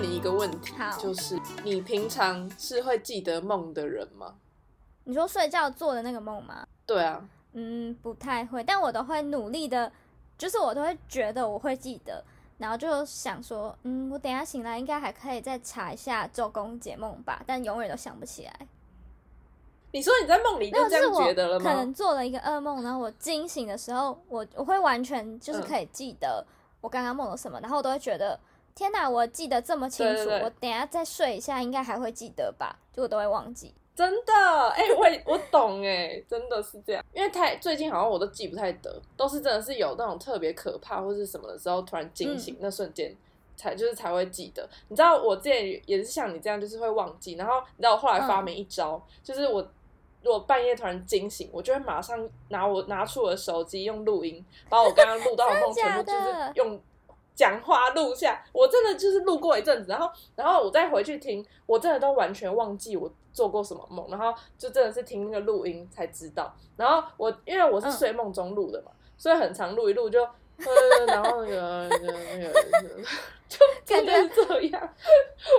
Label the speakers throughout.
Speaker 1: 问你一个问题
Speaker 2: 好，
Speaker 1: 就是你平常是会记得梦的人吗？
Speaker 2: 你说睡觉做的那个梦吗？
Speaker 1: 对啊，
Speaker 2: 嗯，不太会，但我都会努力的，就是我都会觉得我会记得，然后就想说，嗯，我等一下醒来应该还可以再查一下周公解梦吧，但永远都想不起来。
Speaker 1: 你说你在梦里就这样
Speaker 2: 就是
Speaker 1: 觉得了吗
Speaker 2: 可能？做了一个噩梦，然后我惊醒的时候，我我会完全就是
Speaker 1: 嗯
Speaker 2: 可以记得我刚刚梦了什么，然后我都会觉得，天哪，我记得这么清楚，
Speaker 1: 对对对
Speaker 2: 我等下再睡一下应该还会记得吧，就我都会忘记。
Speaker 1: 真的，哎、我我懂哎，真的是这样。因为太最近好像我都记不太得，都是真的是有那种特别可怕或是什么的时候，突然惊醒、那瞬间。才就是才会记得，你知道我之前也是像你这样，就是会忘记。然后你知道我后来发明一招，就是我如果半夜突然惊醒，我就会马上拿我拿出我的手机用录音，把我刚刚录到的 梦全部就是用讲话录下。我真的就是录过一阵子，然后然后我再回去听，我真的都完全忘记我做过什么梦，然后就真的是听那个录音才知道。然后我因为我是
Speaker 2: 嗯
Speaker 1: 睡梦中录的嘛，所以很常录一录就。呃，然后那个那个那个，就感觉是这样。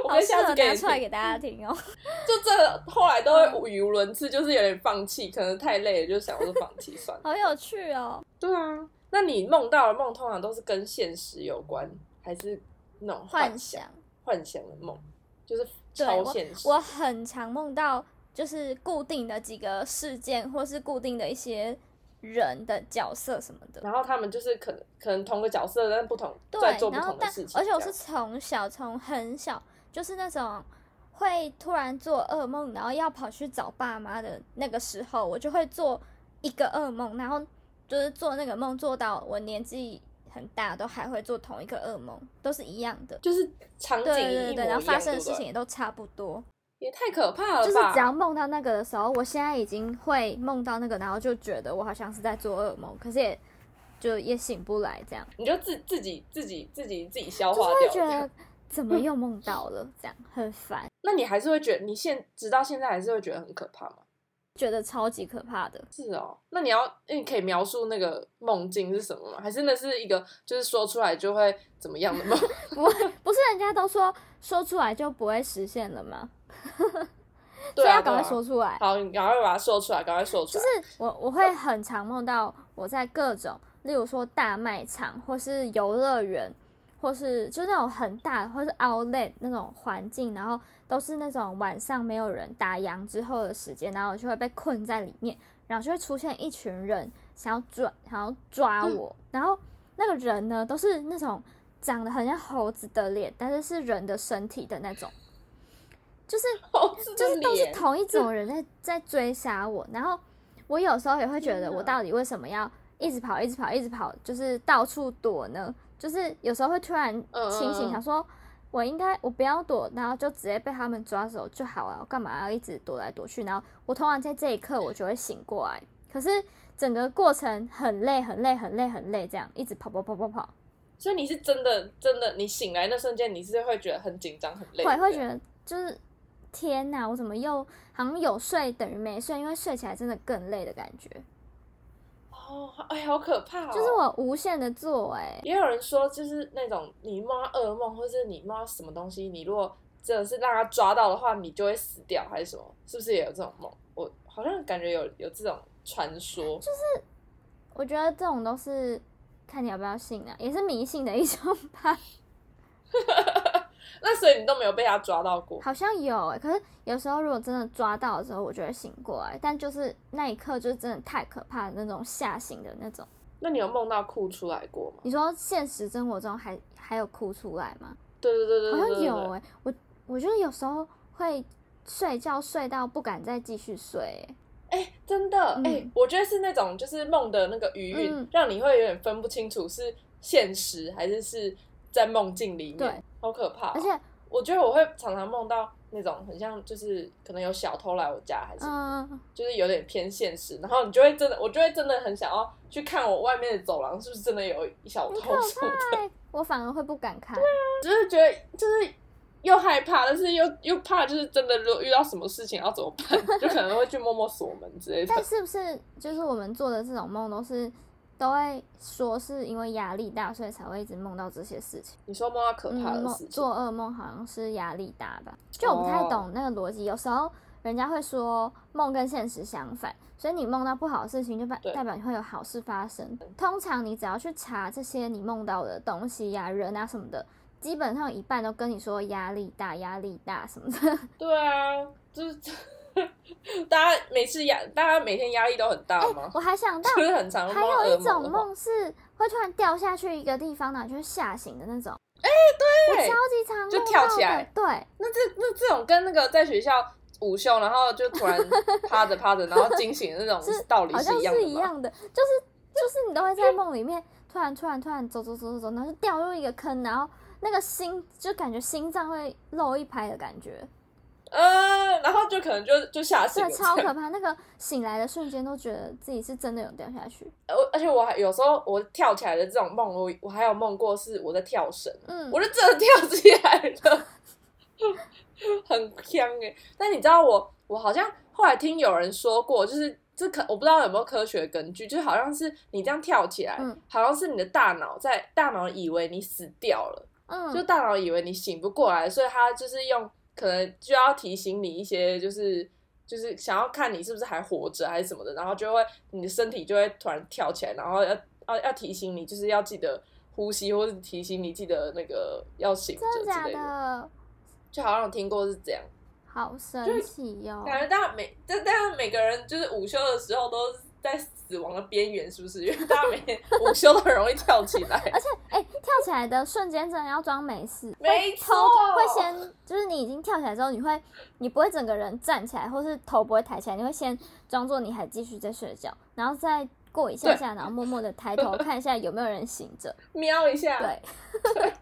Speaker 1: 我可下次给
Speaker 2: 出来给大家听哦。
Speaker 1: 就真的后来都会语无伦次，就是有点放弃，可能太累了，就想说放弃算了。
Speaker 2: 好有趣哦！
Speaker 1: 对啊，那你梦到的梦通常都是跟现实有关，还是那种
Speaker 2: 幻
Speaker 1: 想
Speaker 2: 想，
Speaker 1: 幻想的梦？就是超现实。
Speaker 2: 我很常梦到就是固定的几个事件，或是固定的一些人的角色什么的。
Speaker 1: 然后他们就是可能可能同个角色，但不同
Speaker 2: 对
Speaker 1: 在做，不
Speaker 2: 然后但
Speaker 1: 同的事情。
Speaker 2: 而且我是从小从很小就是那种会突然做噩梦，然后要跑去找爸妈的那个时候，我就会做一个噩梦，然后就是做那个梦做到我年纪很大都还会做同一个噩梦，都是一样的。
Speaker 1: 就是场景
Speaker 2: 对对对然后发生的事情也都差不多。
Speaker 1: 也太可怕了
Speaker 2: 就是？只要梦到那个的时候，我现在已经会梦到那个，然后就觉得我好像是在做噩梦，可是也就也醒不来，这样
Speaker 1: 你就自自己自己自己自己消化掉
Speaker 2: 觉得怎么又梦到了，这样很烦，
Speaker 1: 那你还是会觉得，你现直到现在还是会觉得很可怕吗？
Speaker 2: 觉得超级可怕的。
Speaker 1: 是哦，那你要，那你可以描述那个梦境是什么吗？还是那是一个就是说出来就会怎么样的梦？
Speaker 2: 不不是人家都说说出来就不会实现了吗？
Speaker 1: 对啊，
Speaker 2: 所以要赶快说出来。
Speaker 1: 好，你赶快把它说出来，赶快说出来就。
Speaker 2: 是我我会很常梦到我在各种，例如说大卖场，或是游乐园，或是就那种很大，或是 outlet 那种环境，然后都是那种晚上没有人打烊之后的时间，然后我就会被困在里面，然后就会出现一群人想要抓，想要抓我，然后那个人呢都是那种长得很像猴子的脸，但是是人的身体的那种，就是 就是都是同一种人在在追杀我，然后我有时候也会觉得，我到底为什么要一直跑、一直跑、一直跑，就是到处躲呢？就是有时候会突然清醒，想说，我应该我不要躲，然后就直接被他们抓走就好了，我干嘛要一直躲来躲去？然后我通常在这一刻我就会醒过来，可是整个过程很累、很累、很累、很累，这样一直跑跑跑跑跑，
Speaker 1: 所以你是真的真的，你醒来那瞬间，你是会觉得很紧张、很累，对
Speaker 2: 会会觉得就是天哪，我怎么又好像有睡等于没睡，因为睡起来真的更累的感觉。
Speaker 1: 哦，哎，好可怕哦！
Speaker 2: 就是我无限的做、哎，
Speaker 1: 也有人说，就是那种你梦到噩梦，或是你梦到什么东西，你如果真的是让他抓到的话，你就会死掉，还是什么？是不是也有这种梦？我好像感觉有有这种传说，就是
Speaker 2: 我觉得这种都是看你要不要信啊，也是迷信的一种吧。
Speaker 1: 那所以你都没有被他抓到过。
Speaker 2: 好像有哎、可是有时候如果真的抓到的时候，我就会醒过来，但就是那一刻就是真的太可怕的那种吓醒的那种。
Speaker 1: 那你有梦到哭出来过吗？
Speaker 2: 你说现实生活中还还有哭出来吗？
Speaker 1: 对对对对
Speaker 2: 好像有哎、我我觉得有时候会睡觉睡到不敢再继续睡、欸，
Speaker 1: 哎、真的哎、
Speaker 2: 嗯
Speaker 1: 我觉得是那种就是梦的那个余韵，
Speaker 2: 嗯
Speaker 1: 让你会有点分不清楚是现实还是是在梦境里面，
Speaker 2: 对，
Speaker 1: 好可怕哦、
Speaker 2: 而且
Speaker 1: 我觉得我会常常梦到那种很像就是可能有小偷来我家，还是、
Speaker 2: 嗯，
Speaker 1: 就是有点偏现实，然后你就会真的，我就会真的很想要去看我外面的走廊是不是真的有小偷什么的，
Speaker 2: 我反而会不敢看。
Speaker 1: 就是觉得就是。又害怕，但是又又怕，就是真的，如果遇到什么事情要怎么办，就可能会去摸摸锁门之类的。
Speaker 2: 但是不是就是我们做的这种梦都是都会说是因为压力大，所以才会一直梦到这些事情。
Speaker 1: 你说梦到可怕的事情，
Speaker 2: 做噩梦好像是压力大吧？就我不太懂那个逻辑。有时候人家会说梦跟现实相反，所以你梦到不好的事情，就代代表你会有好事发生。通常你只要去查这些你梦到的东西呀、人啊什么的，基本上一半都跟你说压力大、压力大什么的。
Speaker 1: 对啊，就是 大家每次压，大家每天压力都很大吗？
Speaker 2: 我还想到
Speaker 1: 就是很常
Speaker 2: 还有一种
Speaker 1: 梦
Speaker 2: 是会突然掉下去一个地方，然后就会吓醒的那种。
Speaker 1: 哎对
Speaker 2: 我超级常
Speaker 1: 就跳起来
Speaker 2: 对，
Speaker 1: 那这那这种跟那个在学校午休，然后就突然趴着趴着，然后惊醒的那种
Speaker 2: 是
Speaker 1: 道理
Speaker 2: 好像
Speaker 1: 一样的吗？
Speaker 2: 是一样的，就是就是你都会在梦里面突然突然突然走走走走走，然后就掉入一个坑，然后那个心就感觉心脏会漏一拍的感觉，
Speaker 1: 嗯，然后就可能就就吓死
Speaker 2: 对，
Speaker 1: 了，
Speaker 2: 超可怕。那个醒来的瞬间都觉得自己是真的有掉下去，
Speaker 1: 而而且我还有时候我跳起来的这种梦，我我还有梦过是我在跳绳，
Speaker 2: 嗯，
Speaker 1: 我就真的跳起来了，很香哎、但你知道我我好像后来听有人说过，就是这可我不知道有没有科学根据，就是好像是你这样跳起来，
Speaker 2: 嗯
Speaker 1: 好像是你的大脑在大脑以为你死掉了，
Speaker 2: 嗯，
Speaker 1: 就大脑以为你醒不过来，所以他就是用可能就要提醒你一些就是。就是想要看你是不是还活着还是什么的，然后就会你的身体就会突然跳起来，然后要要要提醒你，就是要记得呼吸，或是提醒你记得那个要醒着之类的。
Speaker 2: 的？
Speaker 1: 就好像有听过是这样，
Speaker 2: 好神奇哟、
Speaker 1: 感觉大家每但但是每个人就是午休的时候都是在死亡的边缘，是不是？因为 大家每天午休都很容易跳起来，
Speaker 2: 而且哎、跳起来的瞬间真的要装没事，
Speaker 1: 没错
Speaker 2: 会先就是你已经跳起来之后，你会你不会整个人站起来，或是头不会抬起来，你会先装作你还继续在睡觉，然后再过一下下，然后默默的抬头 看一下有没有人醒着。
Speaker 1: 瞄一下，
Speaker 2: 对，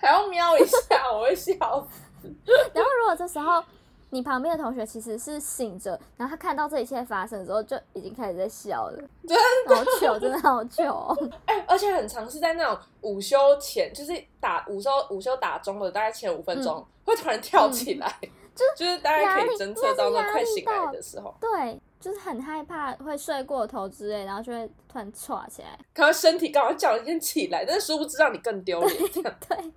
Speaker 1: 还要瞄一下，我会笑死。
Speaker 2: 然后如果这时候你旁边的同学其实是醒着，然后他看到这一切发生之后，就已经开始在笑了，
Speaker 1: 真
Speaker 2: 好糗，真的好糗、哦。
Speaker 1: 哎、而且很常是在那种午休前，就是打午休午休打钟的大概前五分钟，会突然跳起来，就是大概可以侦测到那快醒来的时候，
Speaker 2: 对，就是很害怕会睡过头之类，然后就会突然歘起来。
Speaker 1: 可能身体刚好叫你先起来，但是殊不知让你更丢脸，
Speaker 2: 对，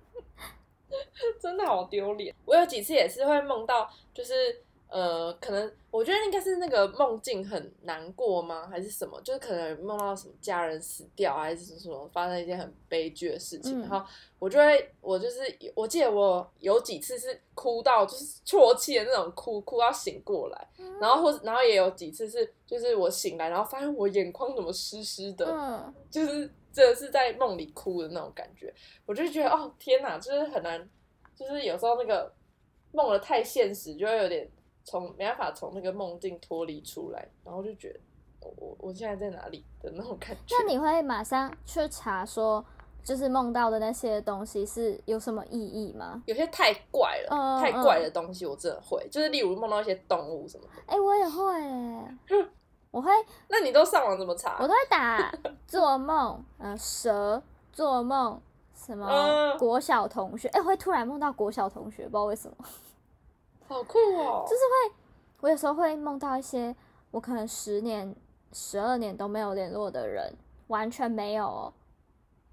Speaker 1: 真的好丢脸。我有几次也是会梦到，就是呃，可能我觉得应该是那个梦境很难过吗，还是什么？就是可能梦到什么家人死掉，还是什么发生一件很悲剧的事情，
Speaker 2: 嗯。
Speaker 1: 然后我就会，我就是我记得我有几次是哭到就是啜泣的那种哭，哭到醒过来，然后或然后也有几次是就是我醒来，然后发现我眼眶怎么湿湿的，
Speaker 2: 嗯，
Speaker 1: 就是真的是在梦里哭的那种感觉，我就觉得哦天哪，就是很难，就是有时候那个梦的太现实，就会有点从没办法从那个梦境脱离出来，然后就觉得我我我现在在哪里的那种感觉。
Speaker 2: 那你会马上去查说，就是梦到的那些东西是有什么意义吗？
Speaker 1: 有些太怪了，
Speaker 2: 嗯
Speaker 1: 太怪的东西我真的会，就是例如梦到一些动物什么的。
Speaker 2: 哎、我也会耶，我会
Speaker 1: 那你都上网怎么查？
Speaker 2: 我都会打做梦，呃，蛇做梦，什么
Speaker 1: 嗯
Speaker 2: 国小同学，哎、我会突然梦到国小同学，不知道为什么。
Speaker 1: 好酷哦！
Speaker 2: 就是会我有时候会梦到一些我可能十年、十二年都没有联络的人，完全没有哦，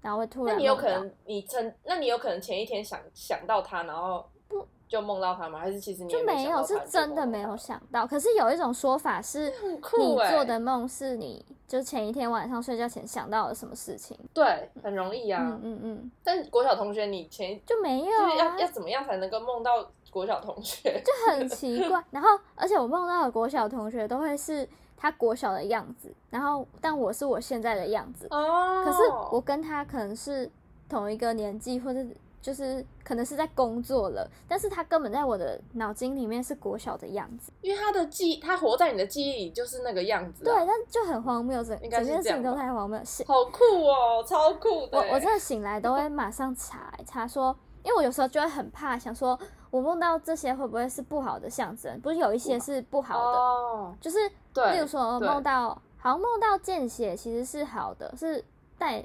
Speaker 2: 然后会突然那
Speaker 1: 你有可能你曾，那你有可能前一天想想到他，然后
Speaker 2: 不
Speaker 1: 就梦到他吗？还是其实你
Speaker 2: 就
Speaker 1: 没
Speaker 2: 没有，是真的没有想到。可是有一种说法是，你
Speaker 1: 欸
Speaker 2: 做的梦是你就前一天晚上睡觉前想到了什么事情。
Speaker 1: 对，很容易啊。
Speaker 2: 嗯嗯嗯，
Speaker 1: 但国小同学，你前
Speaker 2: 就没有
Speaker 1: 就是要
Speaker 2: 啊，
Speaker 1: 要怎么样才能够梦到国小同学？
Speaker 2: 就很奇怪。然后，而且我梦到的国小同学都会是他国小的样子，然后但我是我现在的样子。
Speaker 1: 哦
Speaker 2: 可是我跟他可能是同一个年纪，或者就是可能是在工作了，但是他根本在我的脑筋里面是国小的样子。
Speaker 1: 因为他的记，他活在你的记忆里就是那个样子、
Speaker 2: 对，
Speaker 1: 啊，
Speaker 2: 但就很荒谬，整整件事情都太荒谬。醒，
Speaker 1: 好酷哦，超酷的欸。
Speaker 2: 我我真的醒来都会马上查查说，因为我有时候就会很怕，想说我梦到这些会不会是不好的象征？不是有一些是不好的，
Speaker 1: 哦，
Speaker 2: 就是，例如说
Speaker 1: 对
Speaker 2: 梦到，好像梦到见血其实是好的，是带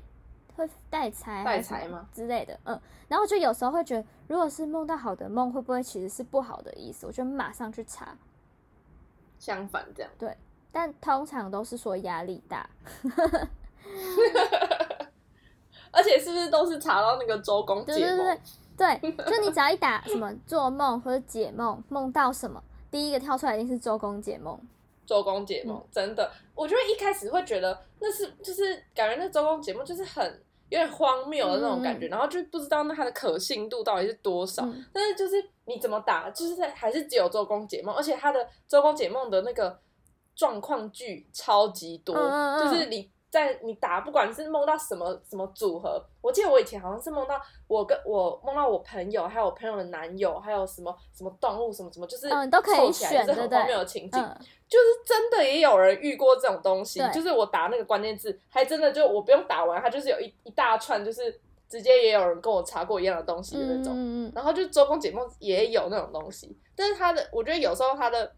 Speaker 2: 会带财
Speaker 1: 带财吗
Speaker 2: 之类的，嗯，然后就有时候会觉得，如果是梦到好的梦，会不会其实是不好的意思？我就马上去查，
Speaker 1: 相反这样对。
Speaker 2: 但通常都是说压力大，
Speaker 1: 而且是不是都是查到那个周公解梦？
Speaker 2: 对对对对，就你只要一打什么做梦或者解梦，梦到什么，第一个跳出来一定是周公解梦。
Speaker 1: 周公解梦、
Speaker 2: 嗯
Speaker 1: 真的，我觉得一开始会觉得那是就是感觉那周公解梦就是很有点荒谬的那种感觉，
Speaker 2: 嗯
Speaker 1: 然后就不知道那它的可信度到底是多少。
Speaker 2: 嗯
Speaker 1: 但是就是你怎么打，就是在还是只有周公解梦，而且它的周公解梦的那个状况剧超级多，就是你在你打，不管是梦到什么什么组合，我记得我以前好像是梦到我跟我梦到我朋友，还有我朋友的男友，还有什么什么动物什么什么，就是
Speaker 2: 嗯都可以
Speaker 1: 凑起来是很荒谬的情景。
Speaker 2: 嗯，
Speaker 1: 就是真的也有人遇过这种东西，就是我打那个关键字，还真的就我不用打完，它就是有一一大串，就是直接也有人跟我查过一样的东西的那种。然后就周公解梦也有那种东西，但是他的，我觉得有时候他的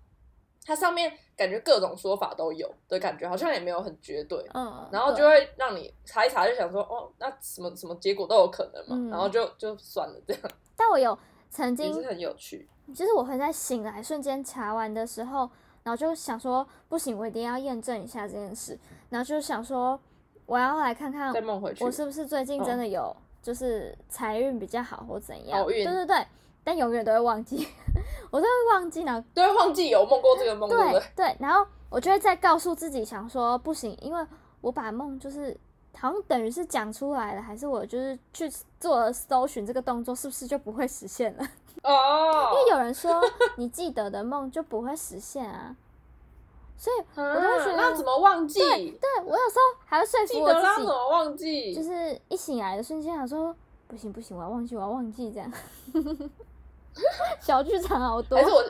Speaker 1: 它上面感觉各种说法都有的感觉，好像也没有很绝对。
Speaker 2: 嗯，
Speaker 1: 然后就会让你查一查，就想说，哦，那什么什么结果都有可能嘛，
Speaker 2: 嗯
Speaker 1: 然后就就算了，这样
Speaker 2: 但我有曾
Speaker 1: 也
Speaker 2: 经
Speaker 1: 是很有趣。
Speaker 2: 就是我会在醒来瞬间查完的时候，然后就想说不行，我一定要验证一下这件事，然后就想说我要来看看
Speaker 1: 再梦回去，
Speaker 2: 我是不是最近真的有就是财运比较好或怎样？对对对，但永远都会忘记，我都会忘记，然后
Speaker 1: 都会忘记有梦过这个梦，对不
Speaker 2: 对？然后我就会再告诉自己，想说不行，因为我把梦就是好像等于是讲出来了，还是我就是去做了搜寻这个动作，是不是就不会实现了？
Speaker 1: 哦，
Speaker 2: 因为有人说你记得的梦就不会实现啊，所以
Speaker 1: 我
Speaker 2: 都会觉得
Speaker 1: 那怎么忘记？
Speaker 2: 对我有时候还会说
Speaker 1: 记
Speaker 2: 服我自己，
Speaker 1: 得啦怎么忘记？
Speaker 2: 就是一醒来的瞬间想说不行不行，我要忘记我要忘记这样，小剧场好多
Speaker 1: 还。是我？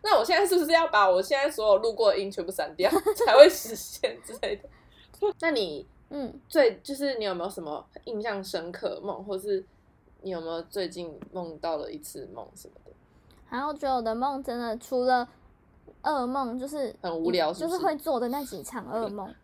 Speaker 1: 那我现在是不是要把我现在所有录过的音全部删掉，才会实现之类的？那你
Speaker 2: 嗯，
Speaker 1: 最就是你有没有什么印象深刻的梦，或是你有没有最近梦到了一次梦什么的？
Speaker 2: 然后觉得我的梦真的除了噩梦，就是
Speaker 1: 很无聊
Speaker 2: 就是是会做的那几场噩梦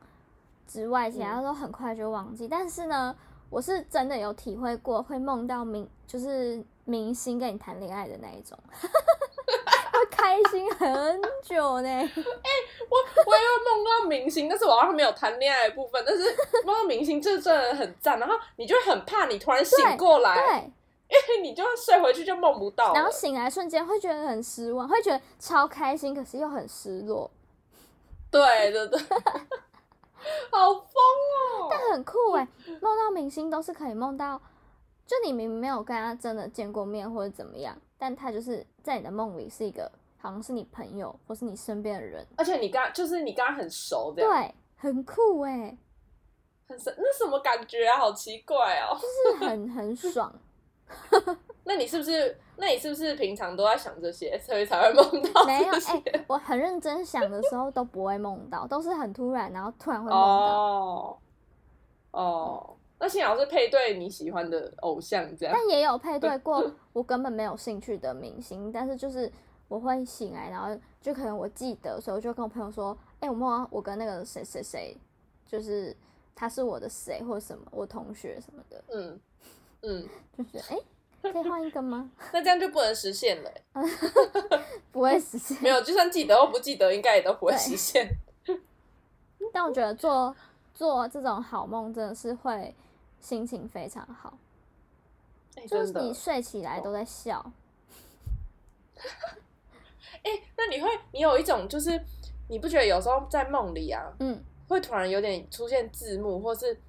Speaker 2: 之外，其
Speaker 1: 嗯
Speaker 2: 他都很快就忘记。但是呢，我是真的有体会过会梦到明，就是明星跟你谈恋爱的那一种，会开心很久呢。
Speaker 1: 我我也有梦到明星，但是我好像没有谈恋爱的部分，但是梦到明星这真的很赞。然后你就会很怕你突然醒过来，
Speaker 2: 对，
Speaker 1: 因为你就会睡回去就梦不到。
Speaker 2: 然后醒来瞬间会觉得很失望，会觉得超开心，可是又很失落。
Speaker 1: 对对对，好疯哦！
Speaker 2: 但很酷哎，梦到明星都是可以梦到，就你明明没有跟他真的见过面或者怎么样，但他就是在你的梦里是一个好像是你朋友或是你身边的人，
Speaker 1: 而且你跟他就是你跟他很熟，这样
Speaker 2: 对，很酷哎，
Speaker 1: 很神，那什么感觉啊？好奇怪哦。
Speaker 2: 就是很很爽。
Speaker 1: 那你是不是？那你是不是平常都在想这些，所以才会梦到
Speaker 2: 没有？哎、我很认真想的时候都不会梦到，都是很突然，然后突然会梦到。
Speaker 1: 哦哦，那幸好是配对你喜欢的偶像这样。
Speaker 2: 但也有配对 过我根本没有兴趣的明星，但是就是我会醒来，然后就可能我记得，所以我就跟我朋友说，哎、我梦到我跟那个谁谁谁，就是他是我的谁或者什么，我同学什么的，
Speaker 1: 嗯 嗯，
Speaker 2: 就是哎、可以换一个吗？
Speaker 1: 那这样就不能实现了欸。
Speaker 2: 不会实现。
Speaker 1: 没有，就算记得或不记得，应该也都不会实现。
Speaker 2: 但我觉得做做这种好梦真的是会心情非常好，
Speaker 1: 哎
Speaker 2: 就是你睡起来都在笑。
Speaker 1: 哎、那你会，你有一种就是，你不觉得有时候在梦里啊，
Speaker 2: 嗯，
Speaker 1: 会突然有点出现字幕，或是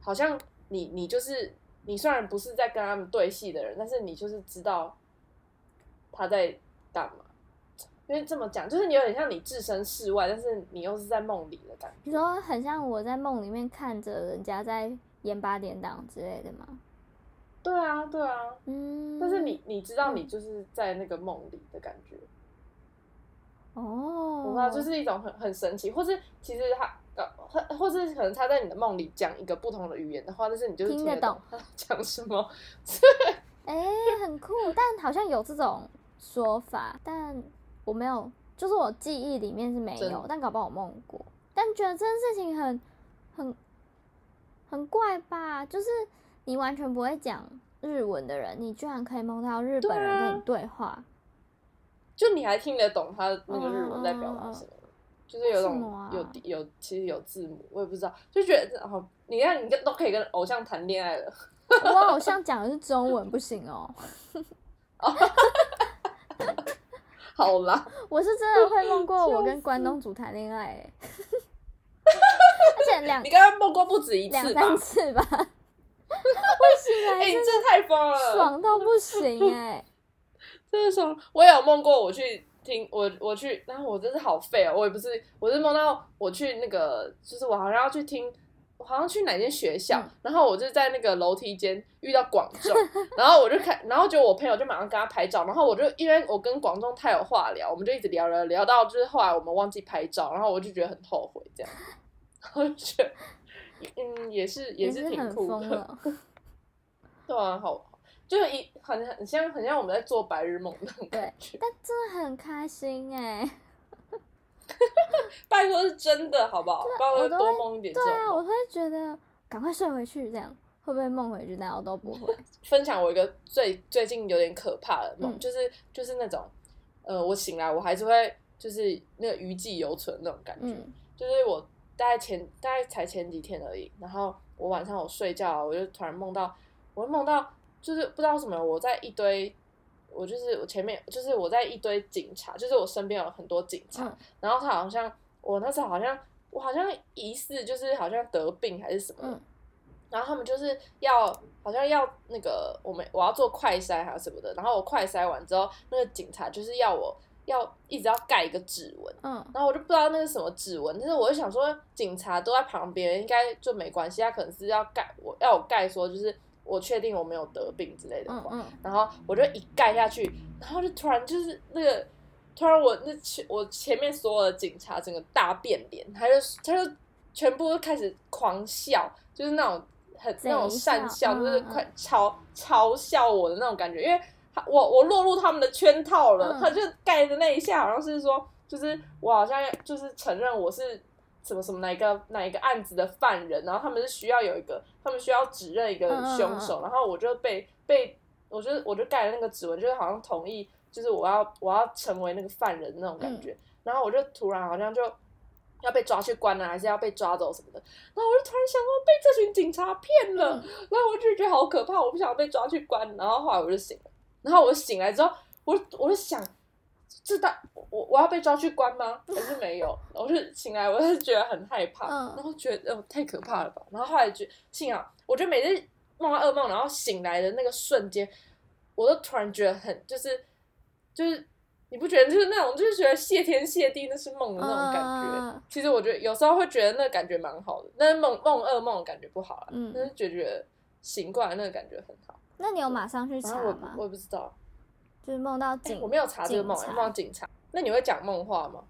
Speaker 1: 好像你你就是你虽然不是在跟他们对戏的人，但是你就是知道他在干嘛。因为这么讲，就是你有点像你置身事外，但是你又是在梦里的感觉。
Speaker 2: 你说很像我在梦里面看着人家在演八点档之类的吗？
Speaker 1: 对啊，对啊。
Speaker 2: 嗯，
Speaker 1: 但是你你知道你就是在那个梦里的感觉，
Speaker 2: 哦，
Speaker 1: 我不知道，就是一种很很神奇，或是其实他呃，或或是可能他在你的梦里讲一个不同的语言的话，但是你就是
Speaker 2: 听得
Speaker 1: 听得懂他 讲什么。
Speaker 2: 哎、很酷，但好像有这种说法，但我没有，就是我记忆里面是没有，但搞不好我梦过，但觉得这件事情很很很怪吧，就是你完全不会讲日文的人，你居然可以梦到日本人跟你对话，
Speaker 1: 就你还听得懂他那个日文在表达什么？就是有种有有其实有字母，我也不知道，就觉得哦，你看你跟都可以跟偶像谈恋爱了，
Speaker 2: 我 偶像讲的是中文，不行哦。
Speaker 1: 好啦，
Speaker 2: 我是真的会梦过 我跟关东煮谈恋爱。欸，而且两
Speaker 1: 你刚刚梦过不止一次两？
Speaker 2: 三次吧。我醒
Speaker 1: 哎、
Speaker 2: 来真
Speaker 1: 你真的太疯了，
Speaker 2: 爽到不行哎、
Speaker 1: 真的爽！我也有梦过我去听我我去，然后我真是好废哦，我也不是，我是梦到我去那个，就是我好像要去听，我好像去哪间学校，
Speaker 2: 嗯
Speaker 1: 然后我就在那个楼梯间遇到广仲，然后我就看，然后就我朋友就马上跟他拍照，然后我就因为我跟广仲太有话聊，我们就一直聊聊聊到就是后来我们忘记拍照，然后我就觉得很后悔这样，就觉得嗯也是也是挺酷的。对啊，好。就是一很很像很像我们在做白日梦那种感觉，
Speaker 2: 但真的很开心哎、
Speaker 1: 拜托是真的好不好？不然我多梦一点这
Speaker 2: 对啊，我会觉得赶快睡回去，这样会不会梦回去？但我都不会。
Speaker 1: 分享我一个最最近有点可怕的梦，
Speaker 2: 嗯
Speaker 1: 就是就是那种，呃，我醒来我还是会就是那个余悸犹存那种感觉，
Speaker 2: 嗯
Speaker 1: 就是我大概前大概才前几天而已，然后我晚上我睡觉，我就突然梦到，我会梦到就是不知道什么我在一堆。我就是我前面就是我在一堆警察，就是我身边有很多警察，
Speaker 2: 嗯
Speaker 1: 然后他好像我那时候好像我好像疑似就是好像得病还是什么，
Speaker 2: 嗯
Speaker 1: 然后他们就是要好像要那个我们我要做快筛还是什么的，然后我快筛完之后，那个警察就是要我要一直要盖一个指纹，
Speaker 2: 嗯。
Speaker 1: 然后我就不知道那是什么指纹，但是我就想说警察都在旁边，应该就没关系，他可能是要盖我要我盖说就是我确定我没有得病之类的话，
Speaker 2: 嗯嗯，
Speaker 1: 然后我就一盖下去，然后就突然就是那个，突然我那前我前面所有的警察整个大变脸，他就他就全部都开始狂笑，就是那种很那种善笑，
Speaker 2: 笑
Speaker 1: 就是
Speaker 2: 嗯
Speaker 1: 快嘲嘲笑我的那种感觉，因为他我我落入他们的圈套了，
Speaker 2: 嗯。
Speaker 1: 他就盖的那一下好像是说，就是我好像就是承认我是。什么什么哪一个哪一个案子的犯人，然后他们是需要有一个，他们需要指认一个凶手，
Speaker 2: 嗯
Speaker 1: 然后我就被被我就我就盖了那个指纹，就是好像同意，就是我要我要成为那个犯人那种感觉，然后我就突然好像就要被抓去关了，还是要被抓走什么的，然后我就突然想说被这群警察骗了，
Speaker 2: 嗯。
Speaker 1: 然后我就觉得好可怕，我不想被抓去关，然后后来我就醒了，然后我醒来之后，我我就想。这大我我要被抓去关吗？还是没有？我就醒来，我就觉得很害怕，
Speaker 2: 嗯
Speaker 1: 然后觉得哦太可怕了吧。然后后来就幸好，我觉得每次梦到噩梦，然后醒来的那个瞬间，我都突然觉得很就是就是你不觉得就是那种就是觉得谢天谢地那是梦的那种感觉。
Speaker 2: 嗯
Speaker 1: 其实我觉得有时候会觉得那个感觉蛮好的，但是梦梦噩梦的感觉不好啦。
Speaker 2: 嗯
Speaker 1: 但是觉觉得醒过来那个感觉很好。
Speaker 2: 那你有马上去查吗
Speaker 1: 我？也不知道，
Speaker 2: 就是梦到
Speaker 1: 哎、
Speaker 2: 警，
Speaker 1: 我没有查这个梦，梦到警察。那你会讲梦话吗？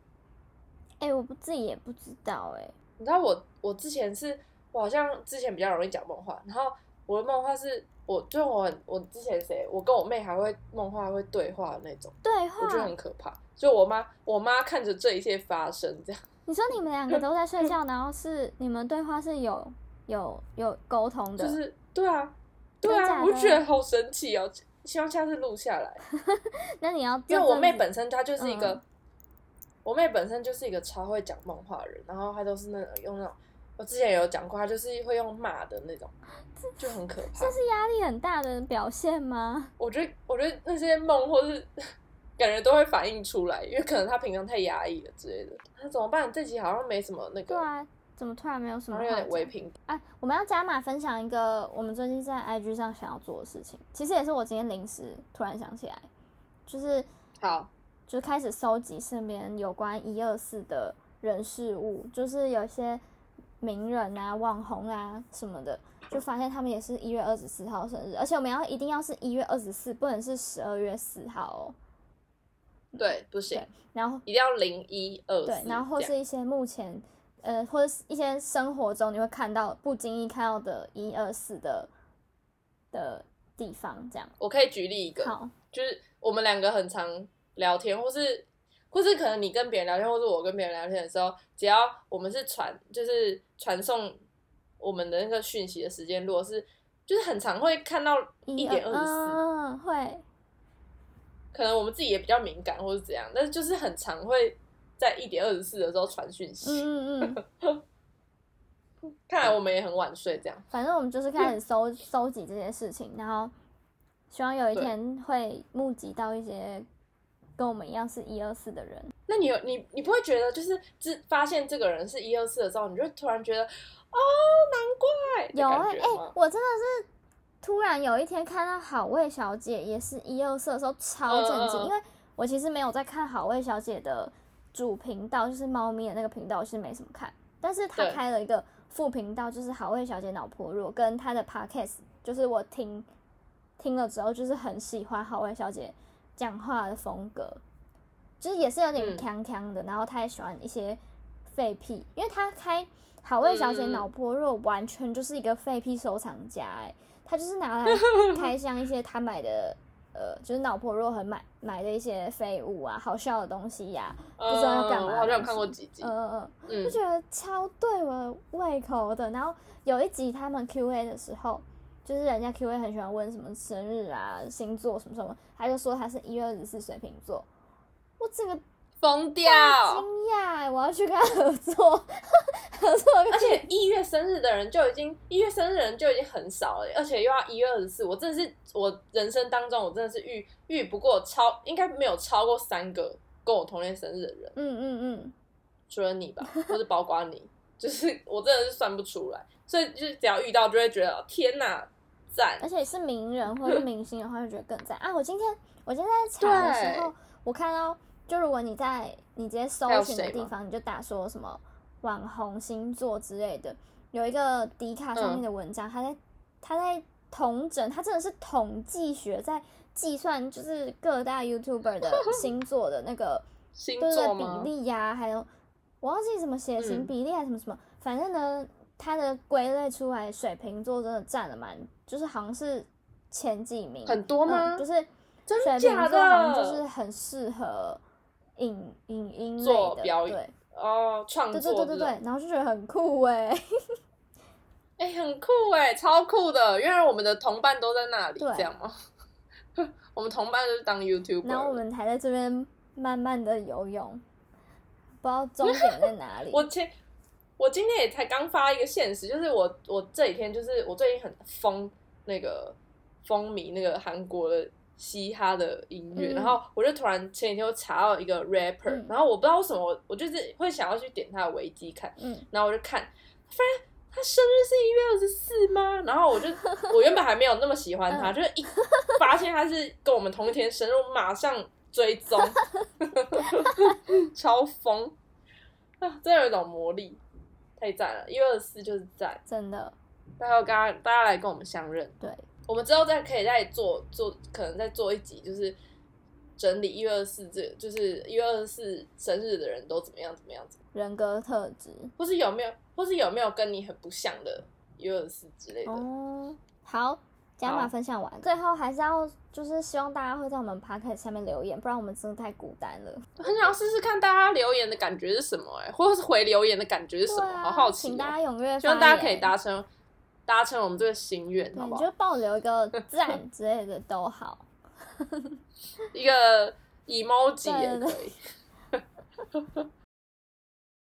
Speaker 2: 哎、我不自己也不知道哎、
Speaker 1: 你知道我我之前是，我好像之前比较容易讲梦话，然后我的梦话是我就我很我之前谁，我跟我妹还会梦话会对话的那种，
Speaker 2: 对话
Speaker 1: 我觉得很可怕。就我妈我妈看着这一切发生，这样
Speaker 2: 你说你们两个都在睡觉，然后是你们对话是有有有沟通的，
Speaker 1: 就是对啊对啊，我觉得好神奇哦。希望下次录下来，
Speaker 2: 那你要
Speaker 1: 因为我妹本身她就是一个，
Speaker 2: 嗯
Speaker 1: 我妹本身就是一个超会讲梦话的人，然后她都是那种用那种，我之前有讲过，她就是会用骂的那种，就很可怕
Speaker 2: 这。是压力很大的表现吗？
Speaker 1: 我觉得，我觉得那些梦或是感觉都会反映出来，因为可能她平常太压抑了之类的。那怎么办？这集好像没什么那个，
Speaker 2: 对啊，怎么突然没有什么有？
Speaker 1: 点微平。
Speaker 2: 哎，我们要加码分享一个我们最近在 IG 上想要做的事情，其实也是我今天临时突然想起来，就是
Speaker 1: 好，
Speaker 2: 就开始收集身边有关一二四的人事物，就是有一些名人啊、网红啊什么的，就发现他们也是一月二十四号生日，而且我们要一定要是一月二十四，不能是十二月四号哦。
Speaker 1: 对，不行，
Speaker 2: 然后
Speaker 1: 一定要零一二四。
Speaker 2: 对，然后或是一些目前呃，或者是一些生活中你会看到不经意看到的一二四的的地方，这样。
Speaker 1: 我可以举例一个，
Speaker 2: 好，
Speaker 1: 就是我们两个很常聊天，或是或是可能你跟别人聊天，或是我跟别人聊天的时候，只要我们是传，就是传送我们的那个讯息的时间，如果是就是很常会看到一点二十四，
Speaker 2: 嗯，会，
Speaker 1: 可能我们自己也比较敏感，或是怎样，但是就是很常会在一点二十四的时候传讯息。
Speaker 2: 嗯嗯嗯，
Speaker 1: 看来我们也很晚睡，这样。
Speaker 2: 反正我们就是开始收收集这些事情，然后希望有一天会募集到一些跟我们一样是一二四的人。
Speaker 1: 那你有你你不会觉得就是自发现这个人是一二四的时候，你就突然觉得哦，难怪
Speaker 2: 有哎、哎、我真的是突然有一天看到好味小姐也是一二四的时候超震惊，因为我其实没有在看好味小姐的主频道，就是猫咪的那个频道，我是没什么看，但是
Speaker 1: 他
Speaker 2: 开了一个副频道，就是好味小姐脑波弱，跟他的 podcast，就是我听听了之后就是很喜欢好味小姐讲话的风格，就是也是有点
Speaker 1: 嗯
Speaker 2: 锵锵的，然后他也喜欢一些废屁，因为他开好味小姐脑波弱完全就是一个废屁收藏家、哎，他就是拿来开箱一些他买的。呃，就是脑婆若很买买的一些废物啊，好笑的东西呀、不知道要干嘛
Speaker 1: 好像有看过几集，
Speaker 2: 嗯嗯嗯，
Speaker 1: 嗯
Speaker 2: 就觉得超对我胃口的。然后有一集他们 Q A 的时候，就是人家 Q A 很喜欢问什么生日啊、星座什么什么，他就说他是一月二十四水瓶座，我这个
Speaker 1: 疯掉。
Speaker 2: 惊讶，我要去跟他合作，合作
Speaker 1: 而且一月生日的人就已经一月生日的人就已经很少了，而且又要一月二十四，我真的是我人生当中我真的是遇遇不过超应该没有超过三个跟我同年生日的人，
Speaker 2: 嗯嗯嗯，
Speaker 1: 除了你吧，或是包括你，就是我真的是算不出来，所以就是只要遇到就会觉得天哪，赞。
Speaker 2: 而，且是名人或者是明星的话，就觉得更赞。啊！我今天我今天在查的时候，我看到，就如果你在你直接搜寻的地方，你就打说什么网红星座之类的，有一个迪卡上面的文章，他在他在统整，他真的是统计学在计算，就是各大 YouTuber 的 星座的那个
Speaker 1: 星座
Speaker 2: 比？例呀、还有我忘记什么血型
Speaker 1: 嗯。
Speaker 2: 比例还是什么什么，反正呢，它的归类出来，水瓶座真的占了蛮，就是好像是前几名，
Speaker 1: 很多吗？
Speaker 2: 嗯就是
Speaker 1: 真
Speaker 2: 水瓶
Speaker 1: 假
Speaker 2: 座好像
Speaker 1: 的？
Speaker 2: 就是很适合影影音
Speaker 1: 做表演
Speaker 2: 对
Speaker 1: 哦，创作
Speaker 2: 对对对对，然后就觉得很酷哎，
Speaker 1: 哎、很酷哎，超酷的！因为我们的同伴都在那里，这样吗？我们同伴就是当 YouTuber，
Speaker 2: 然后我们还在这边慢慢的游泳，不知道 终点在哪里。
Speaker 1: 我前我今天也才刚发一个现实，就是我我这几天就是我最近很疯那个风靡那个韩国的嘻哈的音乐，
Speaker 2: 嗯。
Speaker 1: 然后我就突然前几天我查到一个 rapper，、
Speaker 2: 嗯。
Speaker 1: 然后我不知道为什么我我就是会想要去点他的维基看，
Speaker 2: 嗯，
Speaker 1: 然后我就看，发现他生日是一月二十四吗？然后我就 我原本还没有那么喜欢他，
Speaker 2: 嗯。
Speaker 1: 就是一发现他是跟我们同一天生日，我马上追踪，超疯。啊！真的有一种魔力，太赞了！一月二十四就是赞，
Speaker 2: 真的。
Speaker 1: 大家大家大家来跟我们相认，
Speaker 2: 对，
Speaker 1: 我们之后再可以再做做，可能再做一集，就是整理一月二十四这，就是一月二十四生日的人都怎么样怎么样子。
Speaker 2: 人格特质
Speaker 1: 或是有没有，或是有没有跟你很不像的一二四之类的？
Speaker 2: 哦。好，加码分享完，最后还是要就是希望大家会在我们 p o c a s t 下面留言，不然我们真的太孤单了。
Speaker 1: 很想要试试看大家留言的感觉是什么、哎，或者是回留言的感觉是什么？
Speaker 2: 啊
Speaker 1: 好好奇、
Speaker 2: 请
Speaker 1: 哦。
Speaker 2: 大家踊跃，
Speaker 1: 希望大家可以达成达成我们这个心愿，
Speaker 2: 对，
Speaker 1: 好不好
Speaker 2: 你就？帮我留一个赞之类的都好。
Speaker 1: 一个 emoji 也可以。